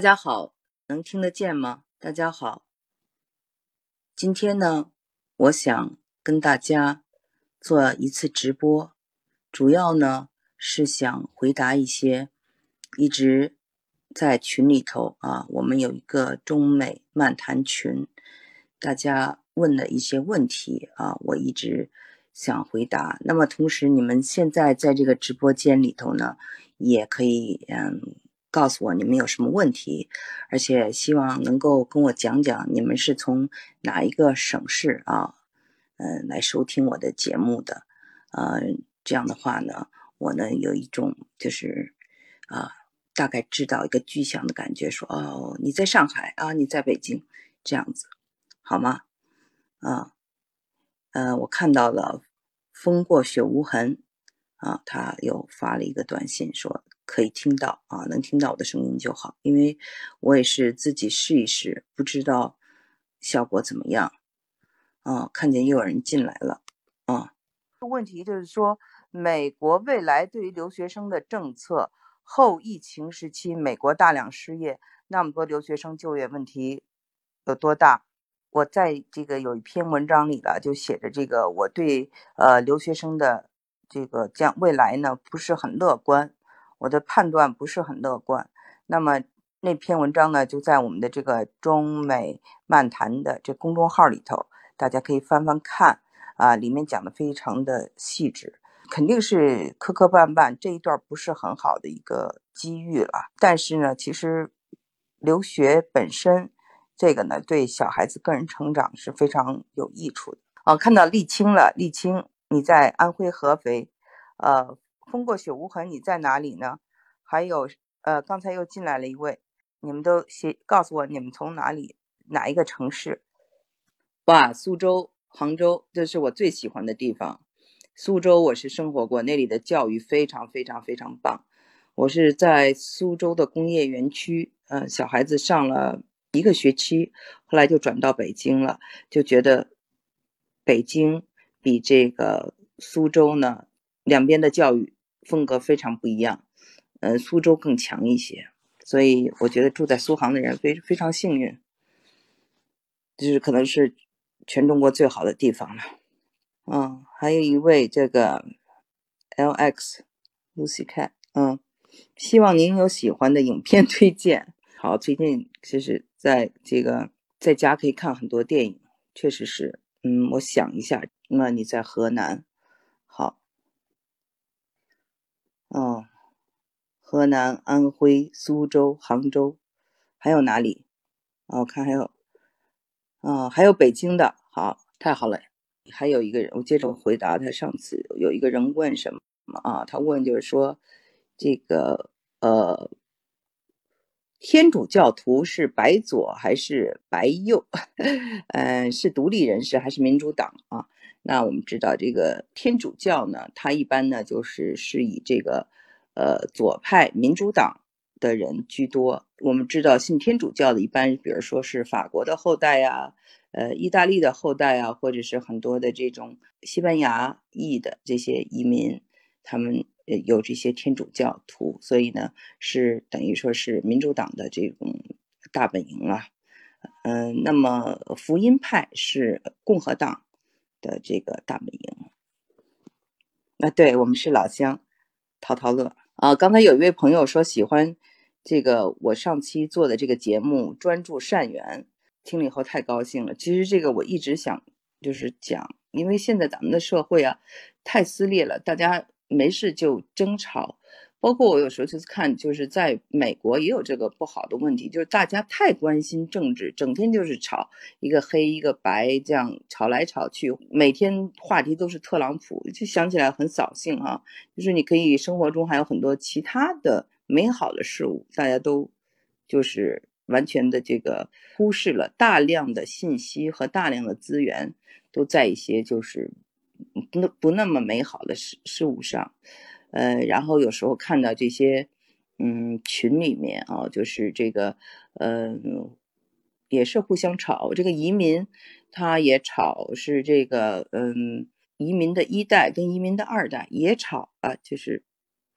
大家好，能听得见吗？大家好，今天呢，我想跟大家做一次直播，主要呢是想回答一些一直在群里头啊，我们有一个中美漫谈群，大家问的一些问题啊，我一直想回答。那么同时，你们现在在这个直播间里头呢，也可以嗯。告诉我你们有什么问题，而且希望能够跟我讲讲你们是从哪一个省市啊，嗯，来收听我的节目的，呃，这样的话呢，我呢有一种就是啊，大概知道一个具象的感觉，说哦，你在上海啊，你在北京，这样子，好吗？啊，呃，我看到了风过雪无痕啊，他又发了一个短信说。可以听到啊，能听到我的声音就好，因为我也是自己试一试，不知道效果怎么样。啊，看见又有人进来了。啊，问题就是说，美国未来对于留学生的政策，后疫情时期美国大量失业，那么多留学生就业问题有多大？我在这个有一篇文章里了，就写着这个，我对呃留学生的这个将未来呢不是很乐观。我的判断不是很乐观，那么那篇文章呢，就在我们的这个中美漫谈的这公众号里头，大家可以翻翻看啊，里面讲的非常的细致，肯定是磕磕绊绊，这一段不是很好的一个机遇了。但是呢，其实留学本身这个呢，对小孩子个人成长是非常有益处的。哦，看到沥青了，沥青，你在安徽合肥，呃。风过雪无痕，你在哪里呢？还有，呃，刚才又进来了一位，你们都写告诉我，你们从哪里，哪一个城市？哇，苏州、杭州，这是我最喜欢的地方。苏州我是生活过，那里的教育非常非常非常棒。我是在苏州的工业园区，嗯，小孩子上了一个学期，后来就转到北京了，就觉得北京比这个苏州呢，两边的教育。风格非常不一样，嗯，苏州更强一些，所以我觉得住在苏杭的人非非常幸运，就是可能是全中国最好的地方了。嗯，还有一位这个 L X Lucy Cat，嗯，希望您有喜欢的影片推荐。好，最近其实在这个在家可以看很多电影，确实是，嗯，我想一下，那你在河南。哦，河南、安徽、苏州、杭州，还有哪里？哦，我看还有，哦，还有北京的。好，太好了。还有一个人，我接着回答他上次有一个人问什么啊？他问就是说，这个呃，天主教徒是白左还是白右？嗯，是独立人士还是民主党啊？那我们知道，这个天主教呢，它一般呢就是是以这个，呃，左派民主党的人居多。我们知道，信天主教的一般，比如说是法国的后代呀，呃，意大利的后代啊，或者是很多的这种西班牙裔的这些移民，他们有这些天主教徒，所以呢，是等于说是民主党的这种大本营了。嗯，那么福音派是共和党。的这个大本营，啊，对我们是老乡，淘淘乐啊。刚才有一位朋友说喜欢这个我上期做的这个节目《专注善缘》，听了以后太高兴了。其实这个我一直想就是讲，因为现在咱们的社会啊太撕裂了，大家没事就争吵。包括我有时候就是看，就是在美国也有这个不好的问题，就是大家太关心政治，整天就是吵一个黑一个白，这样吵来吵去，每天话题都是特朗普，就想起来很扫兴啊。就是你可以生活中还有很多其他的美好的事物，大家都就是完全的这个忽视了，大量的信息和大量的资源都在一些就是不不那么美好的事事物上。呃，然后有时候看到这些，嗯，群里面啊，就是这个，嗯，也是互相吵。这个移民他也吵，是这个，嗯，移民的一代跟移民的二代也吵啊。就是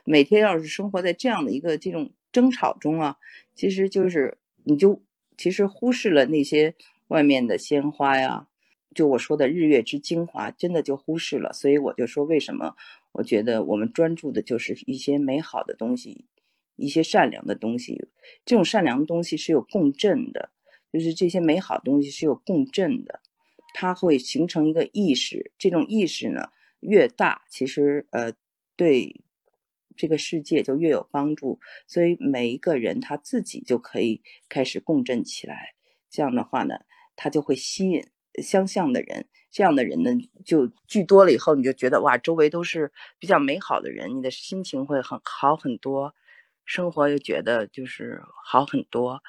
每天要是生活在这样的一个这种争吵中啊，其实就是你就其实忽视了那些外面的鲜花呀，就我说的日月之精华，真的就忽视了。所以我就说，为什么我觉得我们专注的就是一些美好的东西，一些善良的东西。这种善良的东西是有共振的，就是这些美好的东西是有共振的，它会形成一个意识。这种意识呢，越大，其实呃，对。这个世界就越有帮助，所以每一个人他自己就可以开始共振起来。这样的话呢，他就会吸引相像的人。这样的人呢，就聚多了以后，你就觉得哇，周围都是比较美好的人，你的心情会很好很多，生活又觉得就是好很多，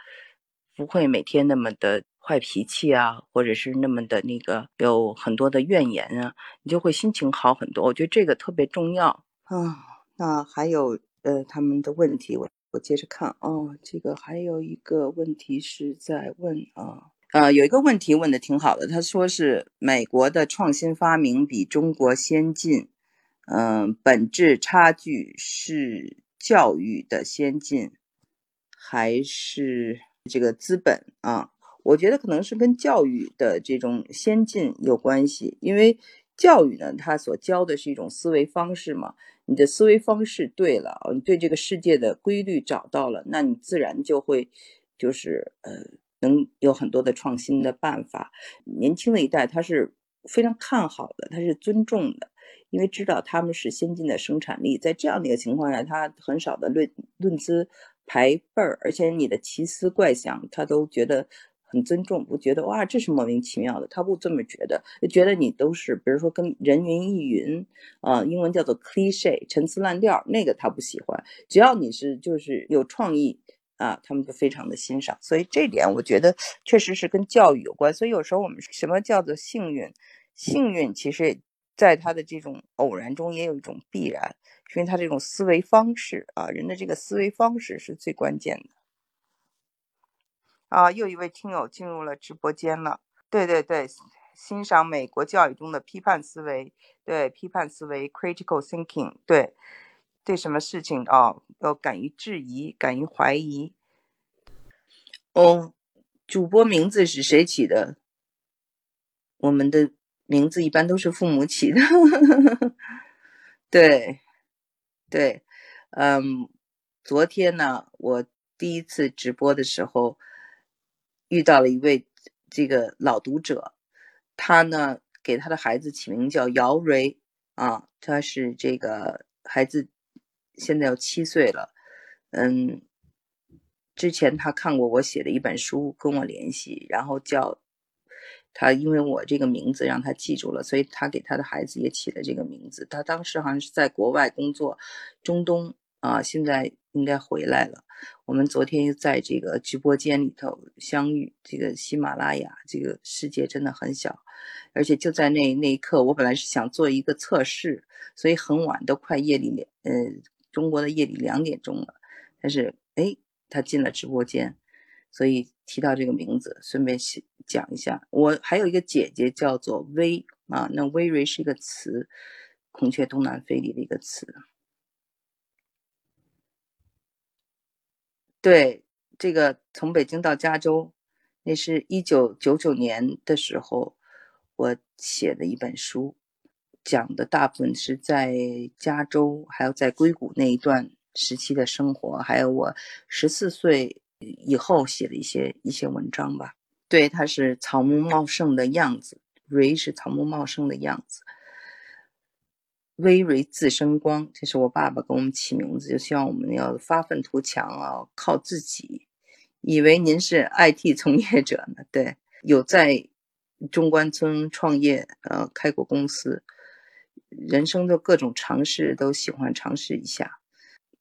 不会每天那么的坏脾气啊，或者是那么的那个有很多的怨言啊，你就会心情好很多。我觉得这个特别重要啊。那还有呃他们的问题，我我接着看哦。这个还有一个问题是在问啊呃，有一个问题问的挺好的，他说是美国的创新发明比中国先进，嗯，本质差距是教育的先进还是这个资本啊？我觉得可能是跟教育的这种先进有关系，因为教育呢，它所教的是一种思维方式嘛。你的思维方式对了，你对这个世界的规律找到了，那你自然就会，就是呃，能有很多的创新的办法。年轻的一代他是非常看好的，他是尊重的，因为知道他们是先进的生产力。在这样的一个情况下，他很少的论论资排辈儿，而且你的奇思怪想，他都觉得。很尊重，不觉得哇，这是莫名其妙的。他不这么觉得，觉得你都是，比如说跟人云亦云啊，英文叫做 cliche，陈词滥调，那个他不喜欢。只要你是就是有创意啊，他们就非常的欣赏。所以这点我觉得确实是跟教育有关。所以有时候我们什么叫做幸运？幸运其实在他的这种偶然中也有一种必然，因为他这种思维方式啊，人的这个思维方式是最关键的。啊，又一位听友进入了直播间了。对对对，欣赏美国教育中的批判思维，对批判思维 （critical thinking），对对什么事情啊，要敢于质疑，敢于怀疑。哦，主播名字是谁起的？我们的名字一般都是父母起的。对对，嗯，昨天呢，我第一次直播的时候。遇到了一位这个老读者，他呢给他的孩子起名叫姚蕊啊，他是这个孩子现在要七岁了，嗯，之前他看过我写的一本书，跟我联系，然后叫他，因为我这个名字让他记住了，所以他给他的孩子也起了这个名字。他当时好像是在国外工作，中东啊，现在应该回来了。我们昨天又在这个直播间里头相遇。这个喜马拉雅，这个世界真的很小，而且就在那那一刻，我本来是想做一个测试，所以很晚，都快夜里两，呃，中国的夜里两点钟了。但是，哎，他进了直播间，所以提到这个名字，顺便讲一下，我还有一个姐姐叫做薇啊，那薇蕊是一个词，孔雀东南飞里的一个词。对，这个从北京到加州，那是一九九九年的时候，我写的一本书，讲的大部分是在加州，还有在硅谷那一段时期的生活，还有我十四岁以后写的一些一些文章吧。对，它是草木茂盛的样子，蕊是草木茂盛的样子。微蕊自生光，这是我爸爸给我们起名字，就希望我们要发愤图强啊，靠自己。以为您是 IT 从业者呢？对，有在中关村创业，呃，开过公司，人生的各种尝试都喜欢尝试一下，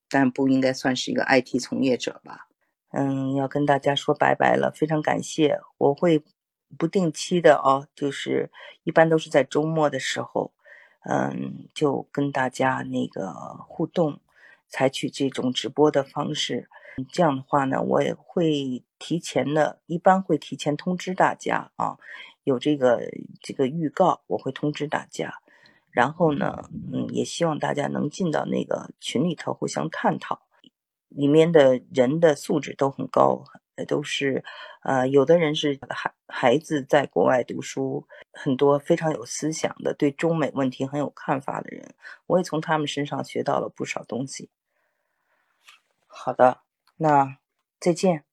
但不应该算是一个 IT 从业者吧？嗯，要跟大家说拜拜了，非常感谢，我会不定期的哦，就是一般都是在周末的时候。嗯，就跟大家那个互动，采取这种直播的方式。这样的话呢，我也会提前的，一般会提前通知大家啊，有这个这个预告，我会通知大家。然后呢，嗯，也希望大家能进到那个群里头互相探讨。里面的人的素质都很高，都是呃，有的人是孩孩子在国外读书，很多非常有思想的，对中美问题很有看法的人，我也从他们身上学到了不少东西。好的，那再见。